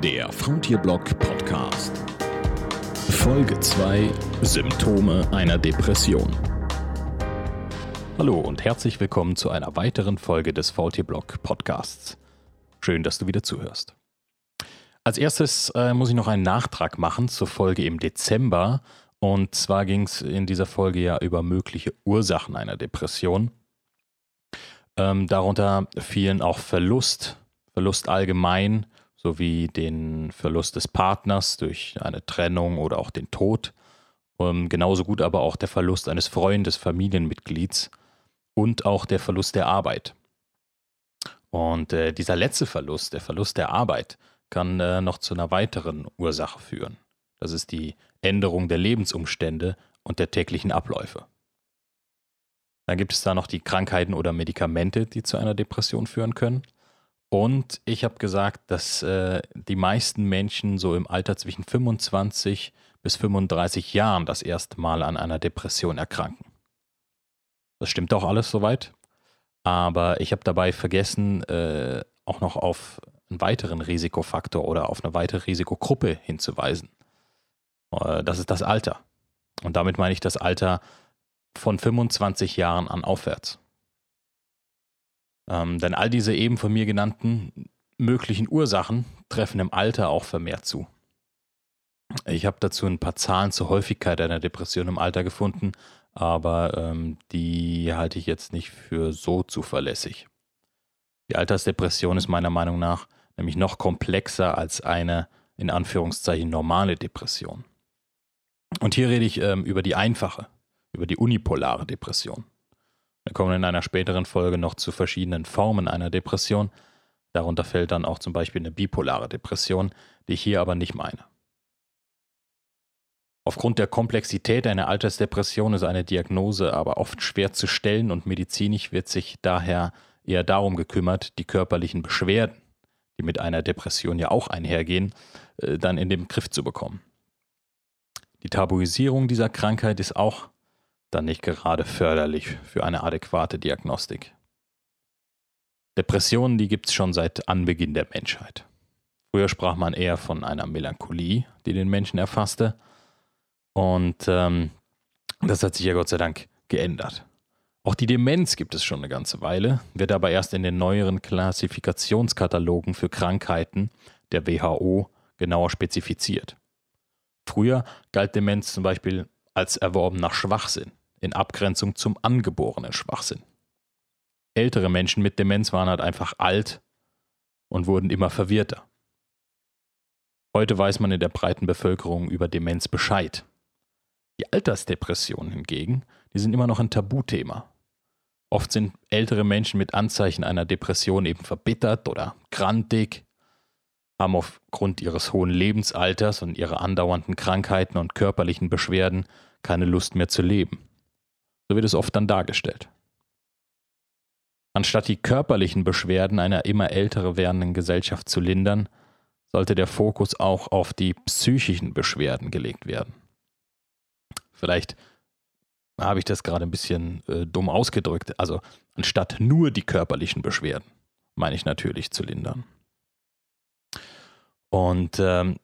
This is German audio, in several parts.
Der Frontierblog Podcast. Folge 2 Symptome einer Depression. Hallo und herzlich willkommen zu einer weiteren Folge des Faultierblog Podcasts. Schön, dass du wieder zuhörst. Als erstes äh, muss ich noch einen Nachtrag machen zur Folge im Dezember. Und zwar ging es in dieser Folge ja über mögliche Ursachen einer Depression. Ähm, darunter fielen auch Verlust, Verlust allgemein, sowie den Verlust des Partners durch eine Trennung oder auch den Tod. Ähm, genauso gut aber auch der Verlust eines Freundes, Familienmitglieds und auch der Verlust der Arbeit. Und äh, dieser letzte Verlust, der Verlust der Arbeit, kann äh, noch zu einer weiteren Ursache führen. Das ist die Änderung der Lebensumstände und der täglichen Abläufe. Dann gibt es da noch die Krankheiten oder Medikamente, die zu einer Depression führen können. Und ich habe gesagt, dass äh, die meisten Menschen so im Alter zwischen 25 bis 35 Jahren das erste Mal an einer Depression erkranken. Das stimmt auch alles soweit. Aber ich habe dabei vergessen, äh, auch noch auf einen weiteren Risikofaktor oder auf eine weitere Risikogruppe hinzuweisen. Äh, das ist das Alter. Und damit meine ich das Alter von 25 Jahren an aufwärts. Ähm, denn all diese eben von mir genannten möglichen Ursachen treffen im Alter auch vermehrt zu. Ich habe dazu ein paar Zahlen zur Häufigkeit einer Depression im Alter gefunden, aber ähm, die halte ich jetzt nicht für so zuverlässig. Die Altersdepression ist meiner Meinung nach nämlich noch komplexer als eine in Anführungszeichen normale Depression. Und hier rede ich ähm, über die einfache, über die unipolare Depression. Wir kommen in einer späteren Folge noch zu verschiedenen Formen einer Depression. Darunter fällt dann auch zum Beispiel eine bipolare Depression, die ich hier aber nicht meine. Aufgrund der Komplexität einer Altersdepression ist eine Diagnose aber oft schwer zu stellen und medizinisch wird sich daher eher darum gekümmert, die körperlichen Beschwerden, die mit einer Depression ja auch einhergehen, äh, dann in den Griff zu bekommen. Die Tabuisierung dieser Krankheit ist auch dann nicht gerade förderlich für eine adäquate Diagnostik. Depressionen, die gibt es schon seit Anbeginn der Menschheit. Früher sprach man eher von einer Melancholie, die den Menschen erfasste. Und ähm, das hat sich ja Gott sei Dank geändert. Auch die Demenz gibt es schon eine ganze Weile, wird aber erst in den neueren Klassifikationskatalogen für Krankheiten der WHO genauer spezifiziert. Früher galt Demenz zum Beispiel als erworbener Schwachsinn, in Abgrenzung zum angeborenen Schwachsinn. Ältere Menschen mit Demenz waren halt einfach alt und wurden immer verwirrter. Heute weiß man in der breiten Bevölkerung über Demenz Bescheid. Die Altersdepressionen hingegen, die sind immer noch ein Tabuthema. Oft sind ältere Menschen mit Anzeichen einer Depression eben verbittert oder grantig, haben aufgrund ihres hohen Lebensalters und ihrer andauernden Krankheiten und körperlichen Beschwerden keine Lust mehr zu leben. So wird es oft dann dargestellt. Anstatt die körperlichen Beschwerden einer immer älter werdenden Gesellschaft zu lindern, sollte der Fokus auch auf die psychischen Beschwerden gelegt werden. Vielleicht habe ich das gerade ein bisschen äh, dumm ausgedrückt. Also anstatt nur die körperlichen Beschwerden, meine ich natürlich zu lindern. Und ähm,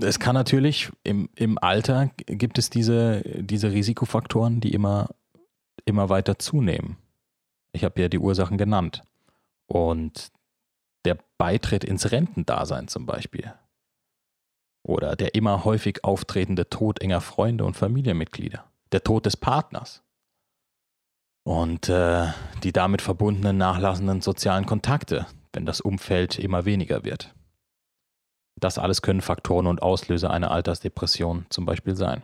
es kann natürlich im, im Alter gibt es diese, diese Risikofaktoren, die immer, immer weiter zunehmen. Ich habe ja die Ursachen genannt. Und der Beitritt ins Rentendasein zum Beispiel. Oder der immer häufig auftretende Tod enger Freunde und Familienmitglieder. Der Tod des Partners. Und äh, die damit verbundenen nachlassenden sozialen Kontakte, wenn das Umfeld immer weniger wird. Das alles können Faktoren und Auslöser einer Altersdepression zum Beispiel sein.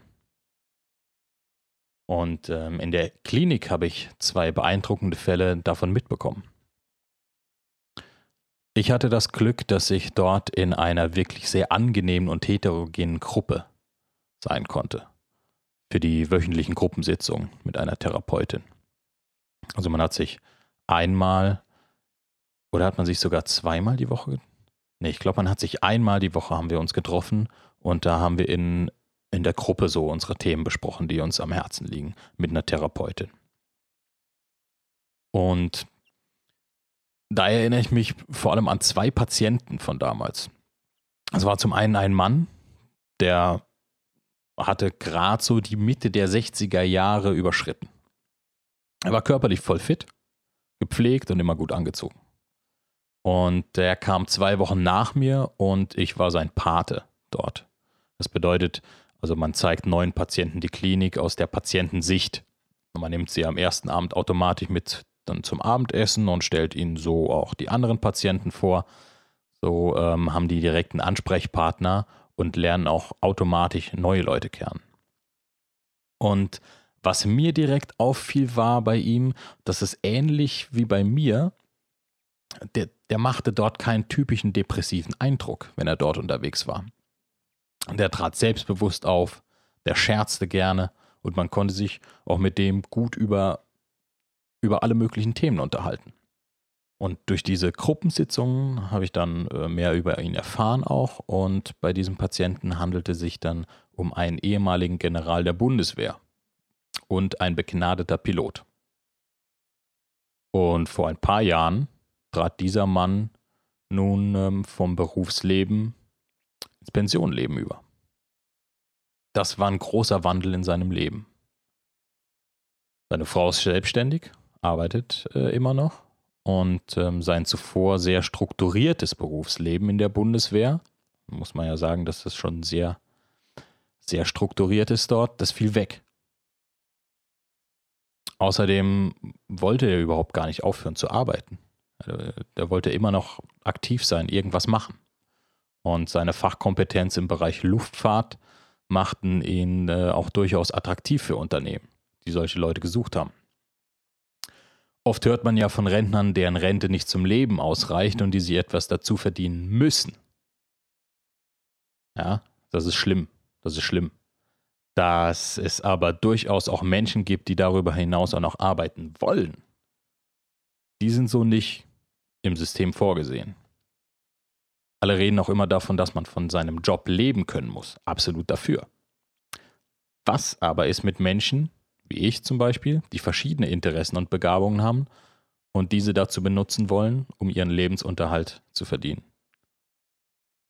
Und ähm, in der Klinik habe ich zwei beeindruckende Fälle davon mitbekommen. Ich hatte das Glück, dass ich dort in einer wirklich sehr angenehmen und heterogenen Gruppe sein konnte. Für die wöchentlichen Gruppensitzungen mit einer Therapeutin. Also man hat sich einmal oder hat man sich sogar zweimal die Woche Nee, ich glaube, man hat sich einmal die Woche haben wir uns getroffen und da haben wir in, in der Gruppe so unsere Themen besprochen, die uns am Herzen liegen, mit einer Therapeutin. Und da erinnere ich mich vor allem an zwei Patienten von damals. Es war zum einen ein Mann, der hatte gerade so die Mitte der 60er Jahre überschritten. Er war körperlich voll fit, gepflegt und immer gut angezogen. Und er kam zwei Wochen nach mir und ich war sein Pate dort. Das bedeutet, also man zeigt neuen Patienten die Klinik aus der Patientensicht. Man nimmt sie am ersten Abend automatisch mit dann zum Abendessen und stellt ihnen so auch die anderen Patienten vor. So ähm, haben die direkten Ansprechpartner und lernen auch automatisch neue Leute kennen. Und was mir direkt auffiel, war bei ihm, dass es ähnlich wie bei mir, der, der machte dort keinen typischen depressiven Eindruck, wenn er dort unterwegs war. Der trat selbstbewusst auf, der scherzte gerne und man konnte sich auch mit dem gut über, über alle möglichen Themen unterhalten. Und durch diese Gruppensitzungen habe ich dann äh, mehr über ihn erfahren auch. Und bei diesem Patienten handelte es sich dann um einen ehemaligen General der Bundeswehr und ein begnadeter Pilot. Und vor ein paar Jahren trat dieser Mann nun ähm, vom Berufsleben ins Pensionleben über. Das war ein großer Wandel in seinem Leben. Seine Frau ist selbstständig, arbeitet äh, immer noch und ähm, sein zuvor sehr strukturiertes Berufsleben in der Bundeswehr, muss man ja sagen, dass das schon sehr, sehr strukturiert ist dort, das fiel weg. Außerdem wollte er überhaupt gar nicht aufhören zu arbeiten. Also, der wollte immer noch aktiv sein, irgendwas machen. Und seine Fachkompetenz im Bereich Luftfahrt machten ihn äh, auch durchaus attraktiv für Unternehmen, die solche Leute gesucht haben. Oft hört man ja von Rentnern, deren Rente nicht zum Leben ausreicht und die sie etwas dazu verdienen müssen. Ja, das ist schlimm. Das ist schlimm. Dass es aber durchaus auch Menschen gibt, die darüber hinaus auch noch arbeiten wollen. Die sind so nicht im System vorgesehen. Alle reden auch immer davon, dass man von seinem Job leben können muss. Absolut dafür. Was aber ist mit Menschen, wie ich zum Beispiel, die verschiedene Interessen und Begabungen haben und diese dazu benutzen wollen, um ihren Lebensunterhalt zu verdienen.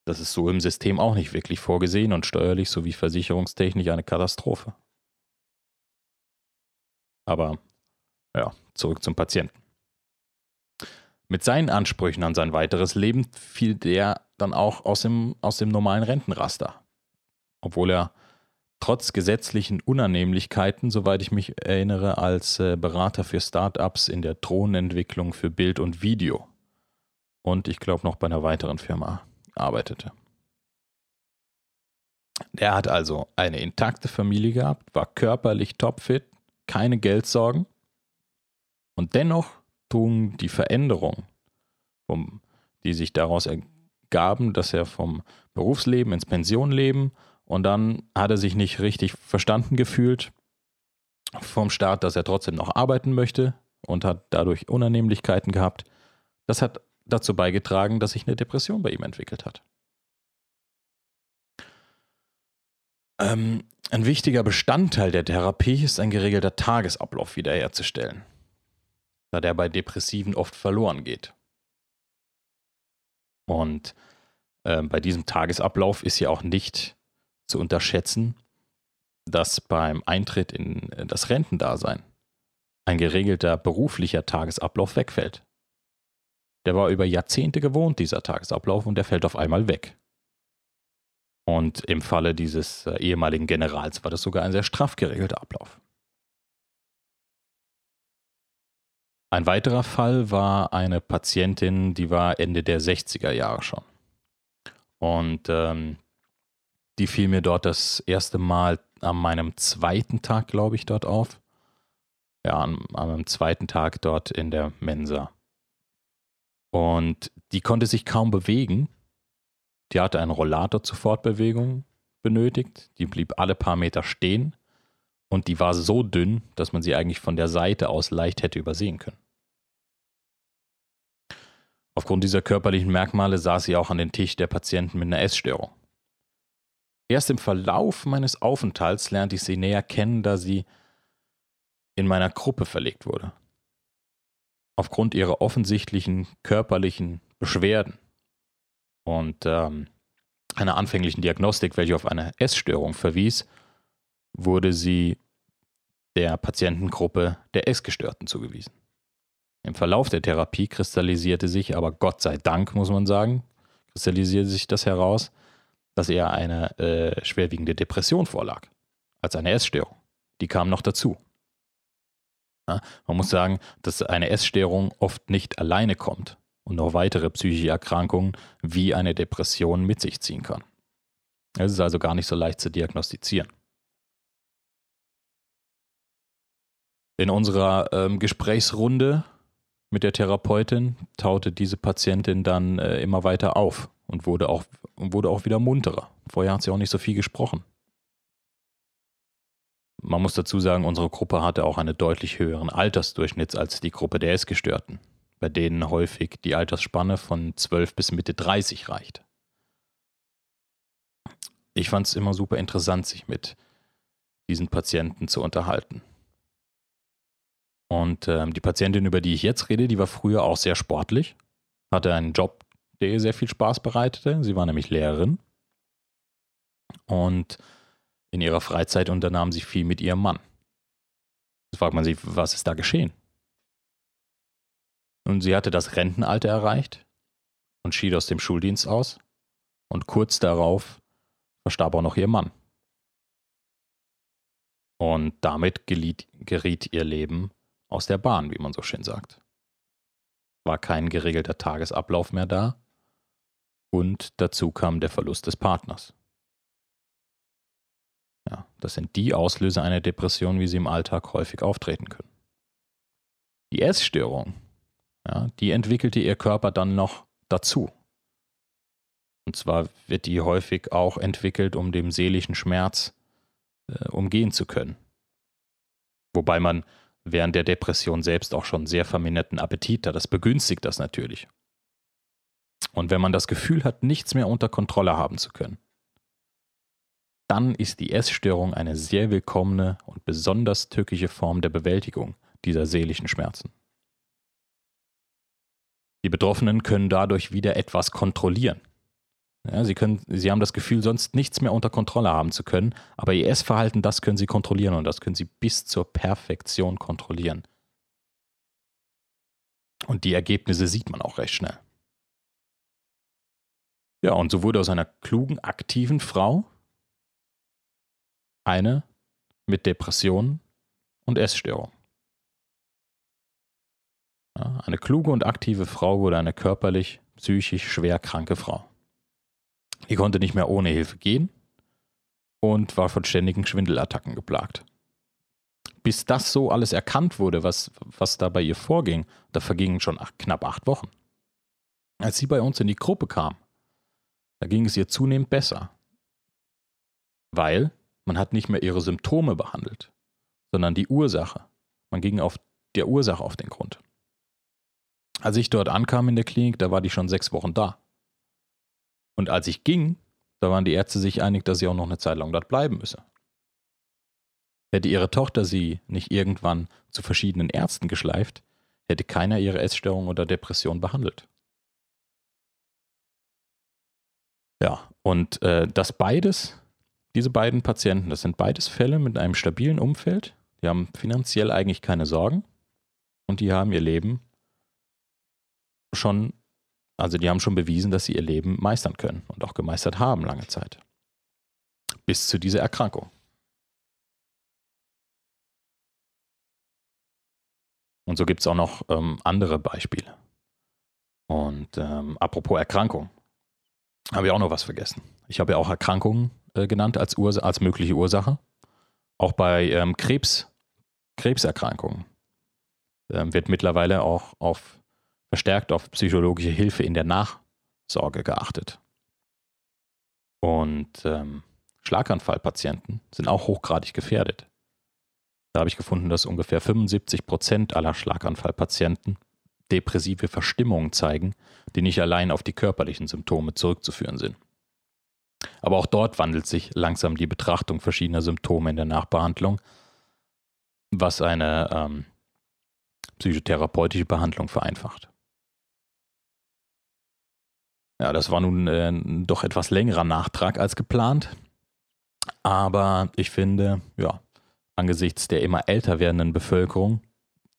Das ist so im System auch nicht wirklich vorgesehen und steuerlich sowie versicherungstechnisch eine Katastrophe. Aber ja, zurück zum Patienten. Mit seinen Ansprüchen an sein weiteres Leben fiel der dann auch aus dem, aus dem normalen Rentenraster. Obwohl er trotz gesetzlichen Unannehmlichkeiten, soweit ich mich erinnere, als äh, Berater für Startups in der Drohnenentwicklung für Bild und Video und ich glaube noch bei einer weiteren Firma arbeitete. Der hat also eine intakte Familie gehabt, war körperlich topfit, keine Geldsorgen und dennoch tun die Veränderungen, die sich daraus ergaben, dass er vom Berufsleben ins Pensionleben und dann hat er sich nicht richtig verstanden gefühlt vom Staat, dass er trotzdem noch arbeiten möchte und hat dadurch Unannehmlichkeiten gehabt. Das hat dazu beigetragen, dass sich eine Depression bei ihm entwickelt hat. Ähm, ein wichtiger Bestandteil der Therapie ist ein geregelter Tagesablauf wiederherzustellen, da der bei Depressiven oft verloren geht. Und äh, bei diesem Tagesablauf ist ja auch nicht zu unterschätzen, dass beim Eintritt in äh, das Rentendasein ein geregelter beruflicher Tagesablauf wegfällt. Der war über Jahrzehnte gewohnt, dieser Tagesablauf, und der fällt auf einmal weg. Und im Falle dieses äh, ehemaligen Generals war das sogar ein sehr straff geregelter Ablauf. Ein weiterer Fall war eine Patientin, die war Ende der 60er Jahre schon. Und ähm, die fiel mir dort das erste Mal an meinem zweiten Tag, glaube ich, dort auf. Ja, an, an meinem zweiten Tag dort in der Mensa. Und die konnte sich kaum bewegen. Die hatte einen Rollator zur Fortbewegung benötigt. Die blieb alle paar Meter stehen. Und die war so dünn, dass man sie eigentlich von der Seite aus leicht hätte übersehen können. Aufgrund dieser körperlichen Merkmale saß sie auch an den Tisch der Patienten mit einer Essstörung. Erst im Verlauf meines Aufenthalts lernte ich sie näher kennen, da sie in meiner Gruppe verlegt wurde. Aufgrund ihrer offensichtlichen körperlichen Beschwerden. Und ähm, einer anfänglichen Diagnostik, welche auf eine Essstörung verwies, wurde sie der Patientengruppe der Essgestörten zugewiesen. Im Verlauf der Therapie kristallisierte sich aber Gott sei Dank, muss man sagen, kristallisierte sich das heraus, dass er eine äh, schwerwiegende Depression vorlag, als eine Essstörung. Die kam noch dazu. Ja, man muss sagen, dass eine Essstörung oft nicht alleine kommt und noch weitere psychische Erkrankungen wie eine Depression mit sich ziehen kann. Es ist also gar nicht so leicht zu diagnostizieren. In unserer ähm, Gesprächsrunde mit der Therapeutin taute diese Patientin dann äh, immer weiter auf und wurde auch, wurde auch wieder munterer. Vorher hat sie auch nicht so viel gesprochen. Man muss dazu sagen, unsere Gruppe hatte auch einen deutlich höheren Altersdurchschnitt als die Gruppe der Essgestörten, bei denen häufig die Altersspanne von 12 bis Mitte 30 reicht. Ich fand es immer super interessant, sich mit diesen Patienten zu unterhalten. Und ähm, die Patientin, über die ich jetzt rede, die war früher auch sehr sportlich, hatte einen Job, der ihr sehr viel Spaß bereitete. Sie war nämlich Lehrerin. Und in ihrer Freizeit unternahm sie viel mit ihrem Mann. Jetzt fragt man sich, was ist da geschehen? Und sie hatte das Rentenalter erreicht und schied aus dem Schuldienst aus. Und kurz darauf verstarb auch noch ihr Mann. Und damit geriet, geriet ihr Leben aus der Bahn, wie man so schön sagt. War kein geregelter Tagesablauf mehr da und dazu kam der Verlust des Partners. Ja, das sind die Auslöser einer Depression, wie sie im Alltag häufig auftreten können. Die Essstörung, ja, die entwickelte ihr Körper dann noch dazu. Und zwar wird die häufig auch entwickelt, um dem seelischen Schmerz äh, umgehen zu können. Wobei man während der Depression selbst auch schon sehr verminderten Appetit hat. Das begünstigt das natürlich. Und wenn man das Gefühl hat, nichts mehr unter Kontrolle haben zu können, dann ist die Essstörung eine sehr willkommene und besonders tückische Form der Bewältigung dieser seelischen Schmerzen. Die Betroffenen können dadurch wieder etwas kontrollieren. Ja, sie, können, sie haben das Gefühl, sonst nichts mehr unter Kontrolle haben zu können, aber ihr Essverhalten, das können sie kontrollieren und das können sie bis zur Perfektion kontrollieren. Und die Ergebnisse sieht man auch recht schnell. Ja, und so wurde aus einer klugen, aktiven Frau eine mit Depressionen und Essstörung. Ja, eine kluge und aktive Frau wurde eine körperlich, psychisch schwer kranke Frau. Die konnte nicht mehr ohne Hilfe gehen und war von ständigen Schwindelattacken geplagt. Bis das so alles erkannt wurde, was, was da bei ihr vorging, da vergingen schon ach, knapp acht Wochen. Als sie bei uns in die Gruppe kam, da ging es ihr zunehmend besser. Weil man hat nicht mehr ihre Symptome behandelt, sondern die Ursache. Man ging auf der Ursache auf den Grund. Als ich dort ankam in der Klinik, da war die schon sechs Wochen da. Und als ich ging, da waren die Ärzte sich einig, dass sie auch noch eine Zeit lang dort bleiben müsse. Hätte ihre Tochter sie nicht irgendwann zu verschiedenen Ärzten geschleift, hätte keiner ihre Essstörung oder Depression behandelt. Ja, und äh, das beides, diese beiden Patienten, das sind beides Fälle mit einem stabilen Umfeld, die haben finanziell eigentlich keine Sorgen und die haben ihr Leben schon also die haben schon bewiesen, dass sie ihr Leben meistern können und auch gemeistert haben lange Zeit. Bis zu dieser Erkrankung. Und so gibt es auch noch ähm, andere Beispiele. Und ähm, apropos Erkrankung, habe ich auch noch was vergessen. Ich habe ja auch Erkrankungen äh, genannt als, Ursa als mögliche Ursache. Auch bei ähm, Krebs, Krebserkrankungen ähm, wird mittlerweile auch auf verstärkt auf psychologische Hilfe in der Nachsorge geachtet. Und ähm, Schlaganfallpatienten sind auch hochgradig gefährdet. Da habe ich gefunden, dass ungefähr 75 Prozent aller Schlaganfallpatienten depressive Verstimmungen zeigen, die nicht allein auf die körperlichen Symptome zurückzuführen sind. Aber auch dort wandelt sich langsam die Betrachtung verschiedener Symptome in der Nachbehandlung, was eine ähm, psychotherapeutische Behandlung vereinfacht. Ja, das war nun äh, doch etwas längerer Nachtrag als geplant. Aber ich finde, ja, angesichts der immer älter werdenden Bevölkerung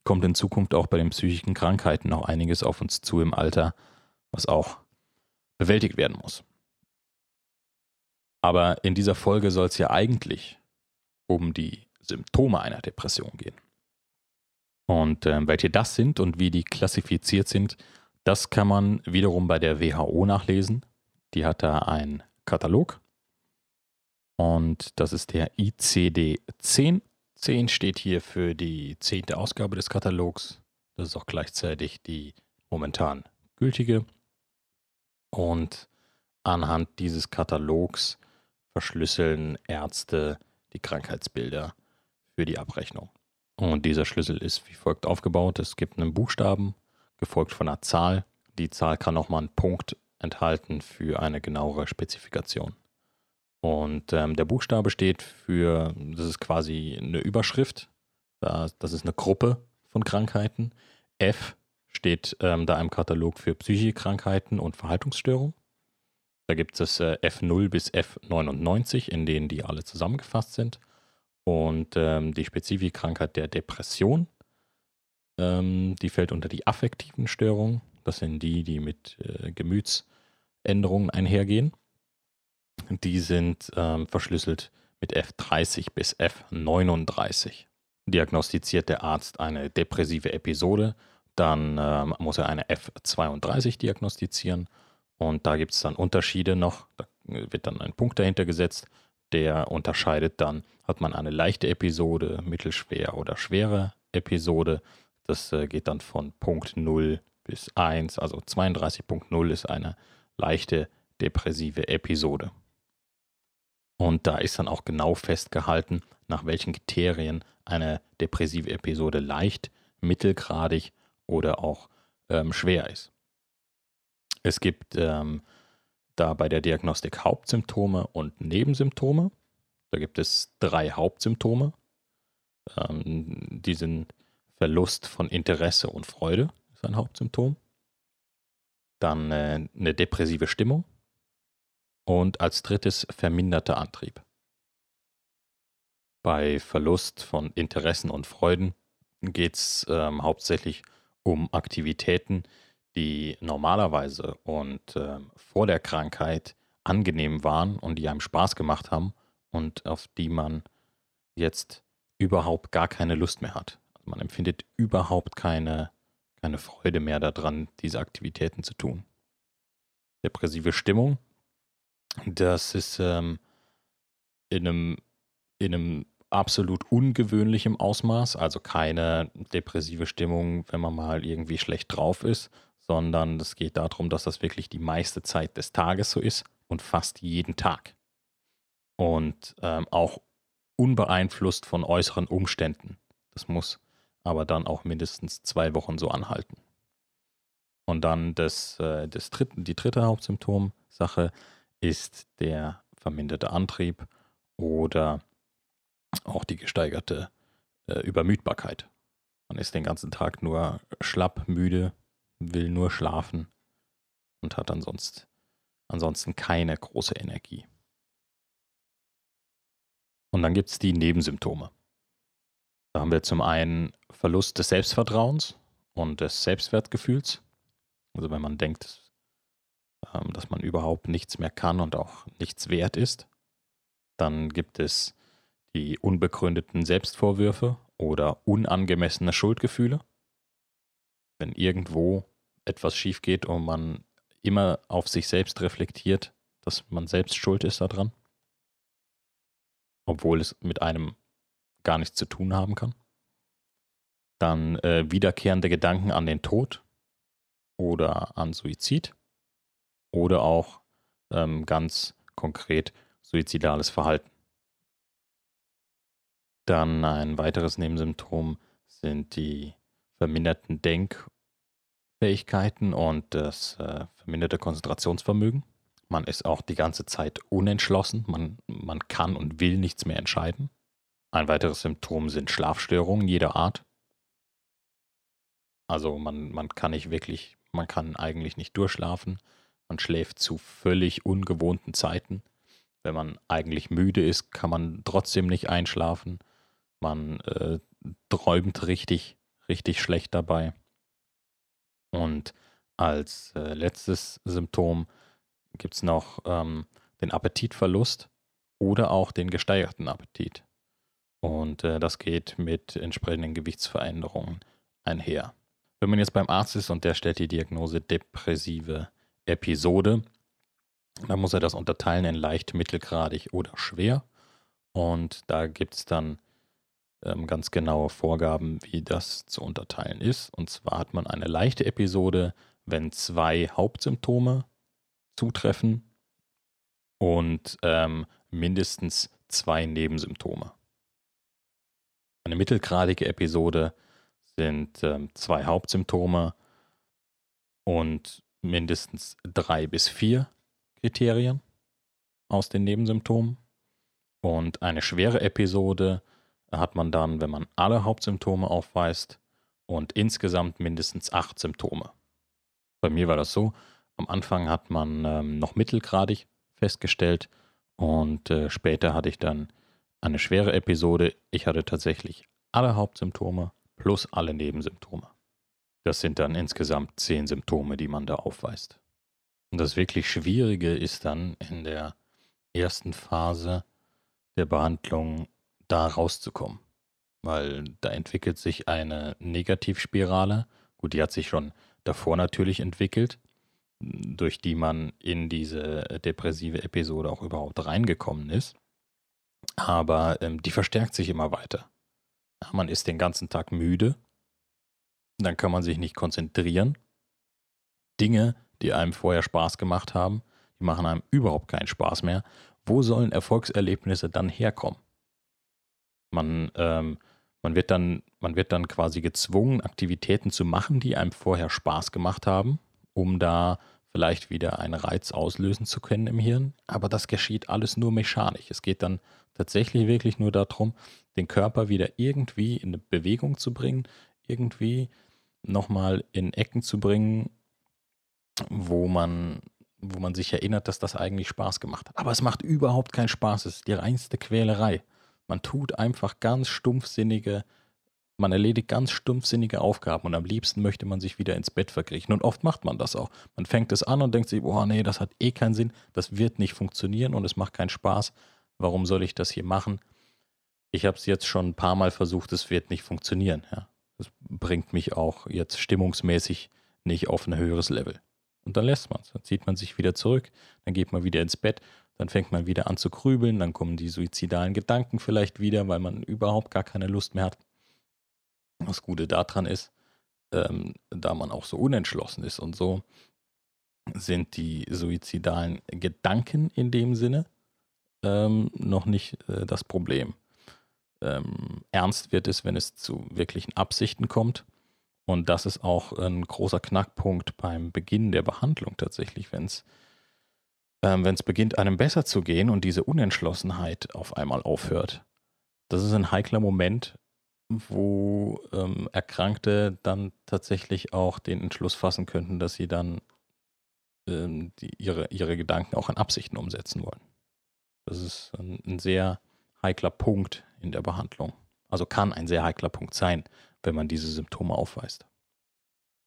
kommt in Zukunft auch bei den psychischen Krankheiten noch einiges auf uns zu im Alter, was auch bewältigt werden muss. Aber in dieser Folge soll es ja eigentlich um die Symptome einer Depression gehen. Und äh, welche das sind und wie die klassifiziert sind, das kann man wiederum bei der WHO nachlesen. Die hat da einen Katalog. Und das ist der ICD-10. 10 steht hier für die zehnte Ausgabe des Katalogs. Das ist auch gleichzeitig die momentan gültige. Und anhand dieses Katalogs verschlüsseln Ärzte die Krankheitsbilder für die Abrechnung. Und dieser Schlüssel ist wie folgt aufgebaut. Es gibt einen Buchstaben, gefolgt von einer Zahl. Die Zahl kann nochmal einen Punkt enthalten für eine genauere Spezifikation. Und ähm, der Buchstabe steht für, das ist quasi eine Überschrift, das, ist eine Gruppe von Krankheiten. F steht ähm, da im Katalog für psychische Krankheiten und Verhaltensstörungen. Da gibt es äh, F0 bis F99, in denen die alle zusammengefasst sind. Und ähm, die spezifische Krankheit der Depression, ähm, die fällt unter die affektiven Störungen. Das sind die, die mit äh, Gemütsänderungen einhergehen. Die sind ähm, verschlüsselt mit F30 bis F39. Diagnostiziert der Arzt eine depressive Episode, dann ähm, muss er eine F32 diagnostizieren und da gibt es dann Unterschiede noch. Da wird dann ein Punkt dahinter gesetzt, der unterscheidet dann, hat man eine leichte Episode, mittelschwer oder schwere Episode. Das äh, geht dann von Punkt 0 bis 1, also 32.0 ist eine leichte depressive Episode. Und da ist dann auch genau festgehalten, nach welchen Kriterien eine depressive Episode leicht, mittelgradig oder auch ähm, schwer ist. Es gibt ähm, da bei der Diagnostik Hauptsymptome und Nebensymptome. Da gibt es drei Hauptsymptome. Ähm, die sind Verlust von Interesse und Freude, ist ein Hauptsymptom. Dann äh, eine depressive Stimmung, und als drittes verminderter Antrieb. Bei Verlust von Interessen und Freuden geht es ähm, hauptsächlich um Aktivitäten, die normalerweise und äh, vor der Krankheit angenehm waren und die einem Spaß gemacht haben und auf die man jetzt überhaupt gar keine Lust mehr hat. Man empfindet überhaupt keine, keine Freude mehr daran, diese Aktivitäten zu tun. Depressive Stimmung das ist ähm, in, einem, in einem absolut ungewöhnlichem Ausmaß, also keine depressive Stimmung, wenn man mal irgendwie schlecht drauf ist, sondern es geht darum, dass das wirklich die meiste Zeit des Tages so ist und fast jeden Tag. Und ähm, auch unbeeinflusst von äußeren Umständen. Das muss aber dann auch mindestens zwei Wochen so anhalten. Und dann das, äh, das dritte, die dritte Hauptsymptomsache ist der verminderte Antrieb oder auch die gesteigerte äh, Übermüdbarkeit. Man ist den ganzen Tag nur schlapp, müde, will nur schlafen und hat ansonsten, ansonsten keine große Energie. Und dann gibt es die Nebensymptome. Da haben wir zum einen Verlust des Selbstvertrauens und des Selbstwertgefühls. Also wenn man denkt, ähm, dass man überhaupt nichts mehr kann und auch nichts wert ist. Dann gibt es die unbegründeten Selbstvorwürfe oder unangemessene Schuldgefühle. Wenn irgendwo etwas schief geht und man immer auf sich selbst reflektiert, dass man selbst schuld ist daran, obwohl es mit einem gar nichts zu tun haben kann. Dann äh, wiederkehrende Gedanken an den Tod oder an Suizid oder auch ähm, ganz konkret suizidales Verhalten. Dann ein weiteres Nebensymptom sind die verminderten Denkfähigkeiten und das äh, verminderte Konzentrationsvermögen. Man ist auch die ganze Zeit unentschlossen, man, man kann und will nichts mehr entscheiden. Ein weiteres Symptom sind Schlafstörungen jeder Art. Also man, man kann nicht wirklich, man kann eigentlich nicht durchschlafen Man schläft zu völlig ungewohnten Zeiten. Wenn man eigentlich müde ist, kann man trotzdem nicht einschlafen. Man äh, träumt richtig, richtig schlecht dabei. Und als äh, letztes Symptom gibt es noch ähm, den Appetitverlust oder auch den gesteigerten Appetit. Und äh, das geht mit entsprechenden Gewichtsveränderungen einher. Wenn man jetzt beim Arzt ist und der stellt die Diagnose depressive Episode, dann muss er das unterteilen in leicht, mittelgradig oder schwer. Und da gibt es dann ähm, ganz genaue Vorgaben, wie das zu unterteilen ist. Und zwar hat man eine leichte Episode, wenn zwei Hauptsymptome zutreffen und ähm, mindestens zwei Nebensymptome. Eine mittelgradige Episode sind ähm, zwei Hauptsymptome und mindestens drei bis vier Kriterien aus den Nebensymptomen. Und eine schwere Episode hat man dann, wenn man alle Hauptsymptome aufweist und insgesamt mindestens acht Symptome. Bei mir war das so, am Anfang hat man ähm, noch mittelgradig festgestellt und äh, später hatte ich dann eine schwere Episode. Ich hatte tatsächlich alle Hauptsymptome plus alle Nebensymptome. Das sind dann insgesamt zehn Symptome, die man da aufweist. Und das wirklich Schwierige ist dann in der ersten Phase der Behandlung da rauszukommen. Weil da entwickelt sich eine Negativspirale. Gut, die hat sich schon davor natürlich entwickelt, durch die man in diese depressive Episode auch überhaupt reingekommen ist. Aber ähm, die verstärkt sich immer weiter. Man ist den ganzen Tag müde, dann kann man sich nicht konzentrieren. Dinge, die einem vorher Spaß gemacht haben, die machen einem überhaupt keinen Spaß mehr. Wo sollen Erfolgserlebnisse dann herkommen? Man, ähm, man, wird dann, man wird dann quasi gezwungen, Aktivitäten zu machen, die einem vorher Spaß gemacht haben, um da vielleicht wieder einen Reiz auslösen zu können im Hirn. Aber das geschieht alles nur mechanisch. Es geht dann tatsächlich wirklich nur darum, den Körper wieder irgendwie in Bewegung zu bringen, irgendwie nochmal in Ecken zu bringen, wo man, wo man sich erinnert, dass das eigentlich Spaß gemacht hat. Aber es macht überhaupt keinen Spaß. Es ist die reinste Quälerei. Man tut einfach ganz stumpfsinnige, man erledigt ganz stumpfsinnige Aufgaben und am liebsten möchte man sich wieder ins Bett verkriechen. Und oft macht man das auch. Man fängt es an und denkt sich, boah, nee, das hat eh keinen Sinn, das wird nicht funktionieren und es macht keinen Spaß. Warum soll ich das hier machen? Ich habe es jetzt schon ein paar Mal versucht, es wird nicht funktionieren. Ja. Das bringt mich auch jetzt stimmungsmäßig nicht auf ein höheres Level. Und dann lässt man es. Dann zieht man sich wieder zurück, dann geht man wieder ins Bett dann fängt man wieder an zu grübeln, dann kommen die suizidalen Gedanken vielleicht wieder, weil man überhaupt gar keine Lust mehr hat. Das Gute daran ist, ähm, da man auch so unentschlossen ist und so, sind die suizidalen Gedanken in dem Sinne ähm, noch nicht äh, das Problem. Ähm, ernst wird es, wenn es zu wirklichen Absichten kommt. Und das ist auch ein großer Knackpunkt beim Beginn der Behandlung tatsächlich, wenn es ähm, wenn es beginnt, einem besser zu gehen und diese Unentschlossenheit auf einmal aufhört. Das ist ein heikler Moment, wo ähm, Erkrankte dann tatsächlich auch den Entschluss fassen könnten, dass sie dann ähm, die, ihre, ihre Gedanken auch in Absichten umsetzen wollen. Das ist ein, ein sehr heikler Punkt in der Behandlung. Also kann ein sehr heikler Punkt sein, wenn man diese Symptome aufweist.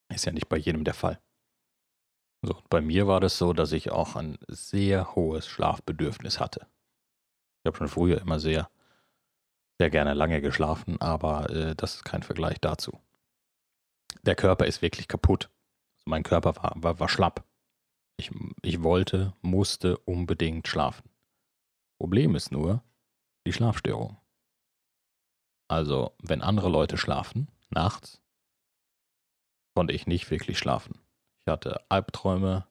Ist ja nicht bei jedem der Fall. So, bei mir war das so, dass ich auch ein sehr hohes Schlafbedürfnis hatte. Ich habe schon früher immer sehr, sehr gerne lange geschlafen, aber äh, das ist kein Vergleich dazu. Der Körper ist wirklich kaputt. Also mein Körper war, war, war schlapp. Ich, ich wollte, musste unbedingt schlafen. Problem ist nur die Schlafstörung. Also, wenn andere Leute schlafen, nachts, konnte ich nicht wirklich schlafen. Ich hatte Albträume,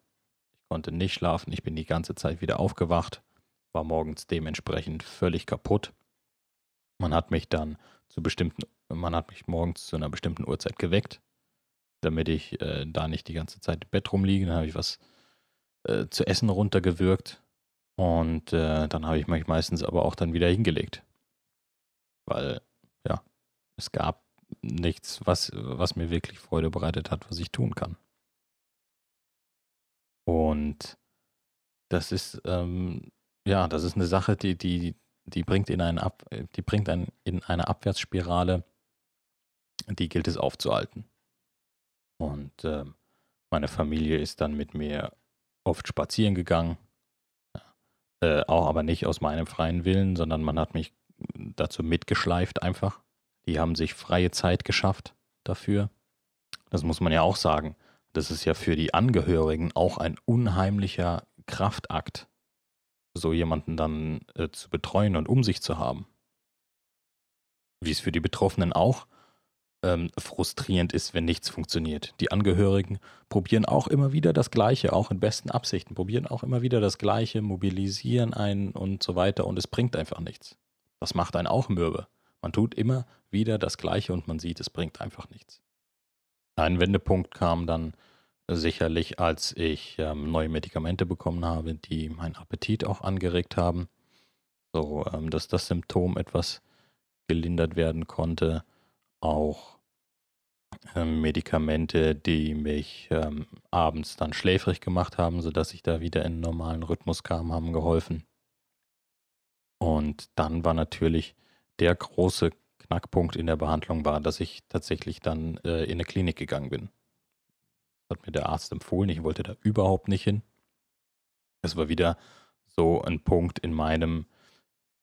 ich konnte nicht schlafen, ich bin die ganze Zeit wieder aufgewacht, war morgens dementsprechend völlig kaputt. Man hat mich dann zu bestimmten, man hat mich morgens zu einer bestimmten Uhrzeit geweckt, damit ich äh, da nicht die ganze Zeit im Bett rumliege. Dann habe ich was äh, zu essen runtergewürgt und äh, dann habe ich mich meistens aber auch dann wieder hingelegt. Weil, ja, es gab nichts, was, was mir wirklich Freude bereitet hat, was ich tun kann. Und das ist, ähm, ja, das ist eine Sache, die, die, die bringt in einen Ab, die bringt einen in eine Abwärtsspirale, die gilt es aufzuhalten. Und ähm, meine Familie ist dann mit mir oft spazieren gegangen. Äh, auch aber nicht aus meinem freien Willen, sondern man hat mich dazu mitgeschleift einfach. Die haben sich freie Zeit geschafft dafür. Das muss man ja auch sagen. Das ist ja für die Angehörigen auch ein unheimlicher Kraftakt, so jemanden dann äh, zu betreuen und um sich zu haben. Wie es für die Betroffenen auch ähm, frustrierend ist, wenn nichts funktioniert. Die Angehörigen probieren auch immer wieder das Gleiche, auch in besten Absichten, probieren auch immer wieder das Gleiche, mobilisieren einen und so weiter und es bringt einfach nichts. Das macht einen auch mürbe. Man tut immer wieder das Gleiche und man sieht, es bringt einfach nichts. Ein Wendepunkt kam dann sicherlich, als ich ähm, neue Medikamente bekommen habe, die meinen Appetit auch angeregt haben, so ähm, dass das Symptom etwas gelindert werden konnte. Auch ähm, Medikamente, die mich ähm, abends dann schläfrig gemacht haben, sodass ich da wieder in einen normalen Rhythmus kam, haben geholfen. Und dann war natürlich der große Knackpunkt in der Behandlung war, dass ich tatsächlich dann äh, in eine Klinik gegangen bin. Hat mir der Arzt empfohlen. Ich wollte da überhaupt nicht hin. Das war wieder so ein Punkt in meinem,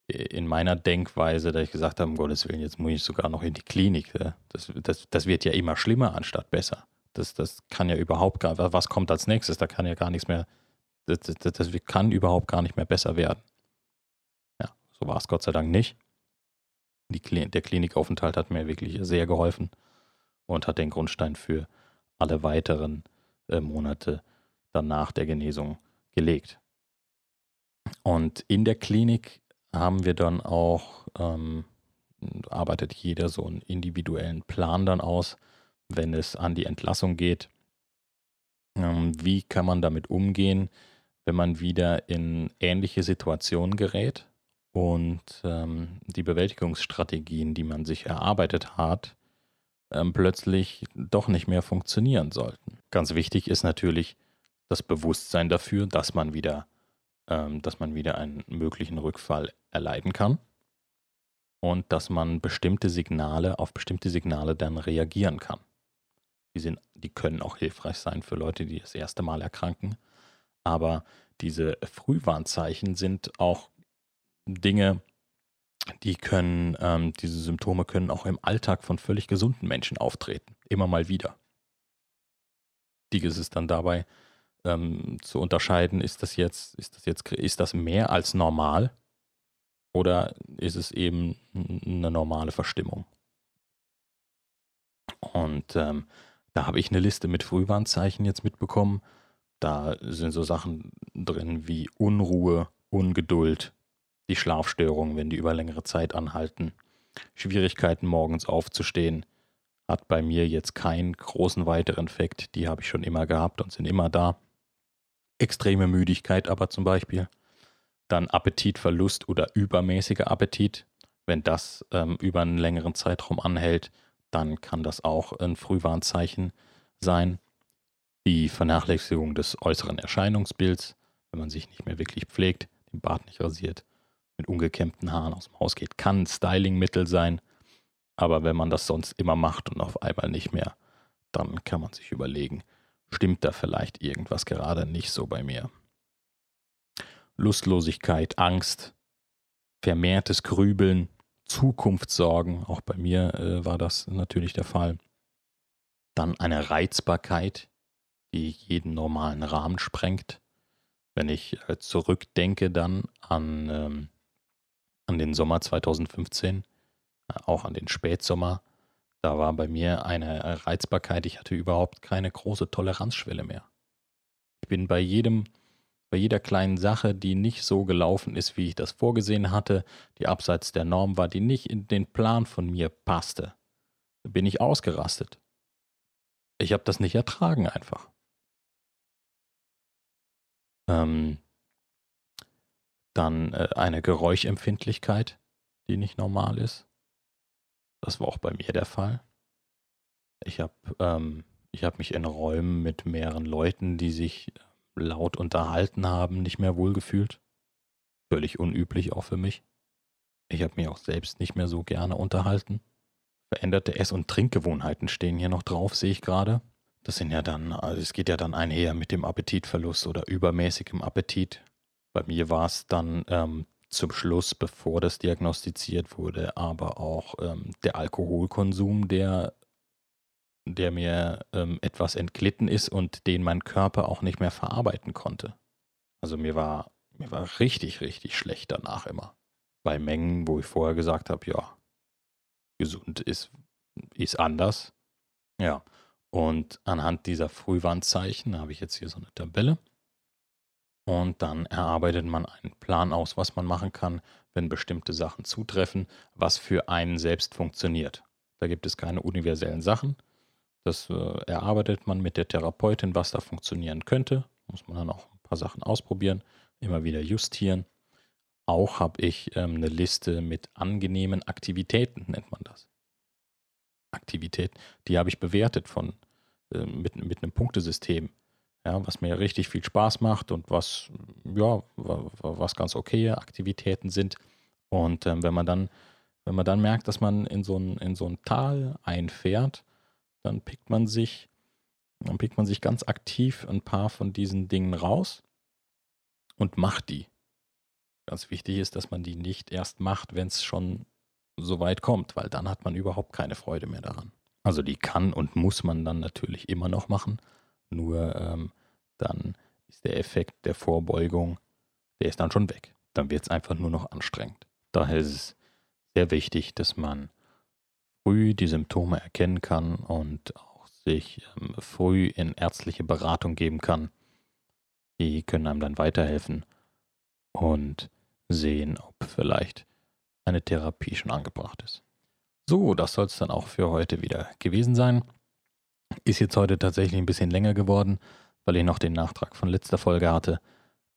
in meiner Denkweise, da ich gesagt habe, um Gottes Willen, jetzt muss ich sogar noch in die Klinik. Das, das, das wird ja immer schlimmer anstatt besser. Das, das kann ja überhaupt gar, was kommt als nächstes? Da kann ja gar nichts mehr, das, das, das kann überhaupt gar nicht mehr besser werden. Ja, so war es Gott sei Dank nicht. Die, der Klinikaufenthalt hat mir wirklich sehr geholfen und hat den Grundstein für alle weiteren äh, Monate danach der Genesung gelegt. Und in der Klinik haben wir dann auch, ähm, arbeitet jeder so einen individuellen Plan dann aus, wenn es an die Entlassung geht. Ähm, wie kann man damit umgehen, wenn man wieder in ähnliche Situationen gerät und ähm, die Bewältigungsstrategien, die man sich erarbeitet hat, ähm, plötzlich doch nicht mehr funktionieren sollten. Ganz wichtig ist natürlich das Bewusstsein dafür, dass man wieder, ähm, dass man wieder einen möglichen Rückfall erleiden kann und dass man bestimmte Signale auf bestimmte Signale dann reagieren kann. Die, sind, die können auch hilfreich sein für Leute, die das erste Mal erkranken. Aber diese Frühwarnzeichen sind auch Dinge, die können, ähm, diese Symptome können auch im Alltag von völlig gesunden Menschen auftreten, immer mal wieder. Wichtig ist es dann dabei ähm, zu unterscheiden, ist das jetzt, ist das jetzt, ist das mehr als normal oder ist es eben eine normale Verstimmung? Und ähm, da habe ich eine Liste mit Frühwarnzeichen jetzt mitbekommen. Da sind so Sachen drin wie Unruhe, Ungeduld, die Schlafstörungen, wenn die über längere Zeit anhalten, Schwierigkeiten morgens aufzustehen, hat bei mir jetzt keinen großen weiteren Effekt. Die habe ich schon immer gehabt und sind immer da. Extreme Müdigkeit aber zum Beispiel. Dann Appetitverlust oder übermäßiger Appetit. Wenn das ähm, über einen längeren Zeitraum anhält, dann kann das auch ein Frühwarnzeichen sein. Die Vernachlässigung des äußeren Erscheinungsbilds, wenn man sich nicht mehr wirklich pflegt, den Bart nicht rasiert, mit ungekämmten Haaren aus dem Haus geht, kann ein Stylingmittel sein. Aber wenn man das sonst immer macht und auf einmal nicht mehr, dann kann man sich überlegen, stimmt da vielleicht irgendwas gerade nicht so bei mir. Lustlosigkeit, Angst, vermehrtes Grübeln, Zukunftssorgen, auch bei mir äh, war das natürlich der Fall. Dann eine Reizbarkeit, die jeden normalen Rahmen sprengt. Wenn ich äh, zurückdenke dann an ähm, an den Sommer 2015, äh, auch an den Spätsommer. Da war bei mir eine Reizbarkeit, ich hatte überhaupt keine große Toleranzschwelle mehr. Ich bin bei jedem, bei jeder kleinen Sache, die nicht so gelaufen ist, wie ich das vorgesehen hatte, die abseits der Norm war, die nicht in den Plan von mir passte, bin ich ausgerastet. Ich habe das nicht ertragen einfach. Ähm, dann äh, eine Geräuschempfindlichkeit, die nicht normal ist. Das war auch bei mir der Fall. Ich habe ähm, hab mich in Räumen mit mehreren Leuten, die sich laut unterhalten haben, nicht mehr wohlgefühlt. Völlig unüblich auch für mich. Ich habe mich auch selbst nicht mehr so gerne unterhalten. Veränderte Ess- und Trinkgewohnheiten stehen hier noch drauf, sehe ich gerade. Das sind ja dann, also es geht ja dann einher mit dem Appetitverlust oder übermäßigem Appetit. Bei mir war es dann ähm, zum Schluss, bevor das diagnostiziert wurde, aber auch ähm, der Alkoholkonsum, der, der mir ähm, etwas entglitten ist und den mein Körper auch nicht mehr verarbeiten konnte. Also mir war, mir war richtig, richtig schlecht danach immer. Bei Mengen, wo ich vorher gesagt habe, ja, gesund ist, ist anders. Ja, und anhand dieser Frühwarnzeichen habe ich jetzt hier so eine Tabelle. Und dann erarbeitet man einen Plan aus, was man machen kann, wenn bestimmte Sachen zutreffen, was für einen selbst funktioniert. Da gibt es keine universellen Sachen. Das äh, erarbeitet man mit der Therapeutin, was da funktionieren könnte. Muss man dann auch ein paar Sachen ausprobieren, immer wieder justieren. Auch habe ich ähm, eine Liste mit angenehmen Aktivitäten, nennt man das. Aktivität, die habe ich bewertet von, äh, mit, mit einem Punktesystem ja, was mir richtig viel Spaß macht und was, ja, was ganz okay Aktivitäten sind. Und ähm, wenn man dann, wenn man dann merkt, dass man in so ein, in so ein Tal einfährt, dann pickt man sich, dann pickt man sich ganz aktiv ein paar von diesen Dingen raus und macht die. Ganz wichtig ist, dass man die nicht erst macht, wenn es schon so weit kommt, weil dann hat man überhaupt keine Freude mehr daran. Also die kann und muss man dann natürlich immer noch machen. Nur ähm, dann ist der Effekt der Vorbeugung, der ist dann schon weg. Dann wird es einfach nur noch anstrengend. Daher ist es sehr wichtig, dass man früh die Symptome erkennen kann und auch sich ähm, früh in ärztliche Beratung geben kann. Die können einem dann weiterhelfen und sehen, ob vielleicht eine Therapie schon angebracht ist. So, das soll es dann auch für heute wieder gewesen sein. Ist jetzt heute tatsächlich ein bisschen länger geworden, weil ich noch den Nachtrag von letzter Folge hatte.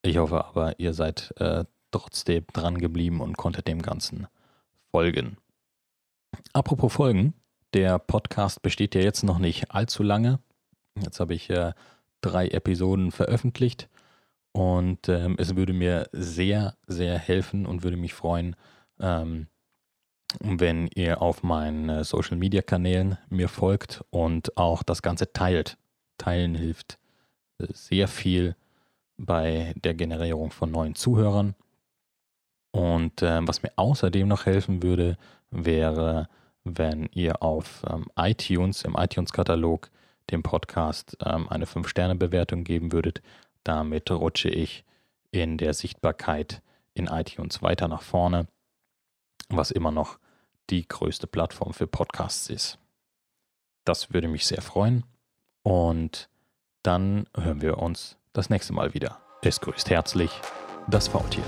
Ich hoffe aber, ihr seid äh, trotzdem dran geblieben und konntet dem Ganzen folgen. Apropos Folgen, der Podcast besteht ja jetzt noch nicht allzu lange. Jetzt habe ich äh, drei Episoden veröffentlicht und ähm, es würde mir sehr, sehr helfen und würde mich freuen, ähm, wenn ihr auf meinen äh, Social Media Kanälen mir folgt und auch das Ganze teilt. Teilen hilft sehr viel bei der Generierung von neuen Zuhörern. Und äh, was mir außerdem noch helfen würde, wäre, wenn ihr auf ähm, iTunes, im iTunes-Katalog, dem Podcast ähm, eine 5-Sterne-Bewertung geben würdet. Damit rutsche ich in der Sichtbarkeit in iTunes weiter nach vorne, was immer noch die größte Plattform für Podcasts ist. Das würde mich sehr freuen. Und dann hören wir uns das nächste Mal wieder. Es grüßt herzlich das Faultier.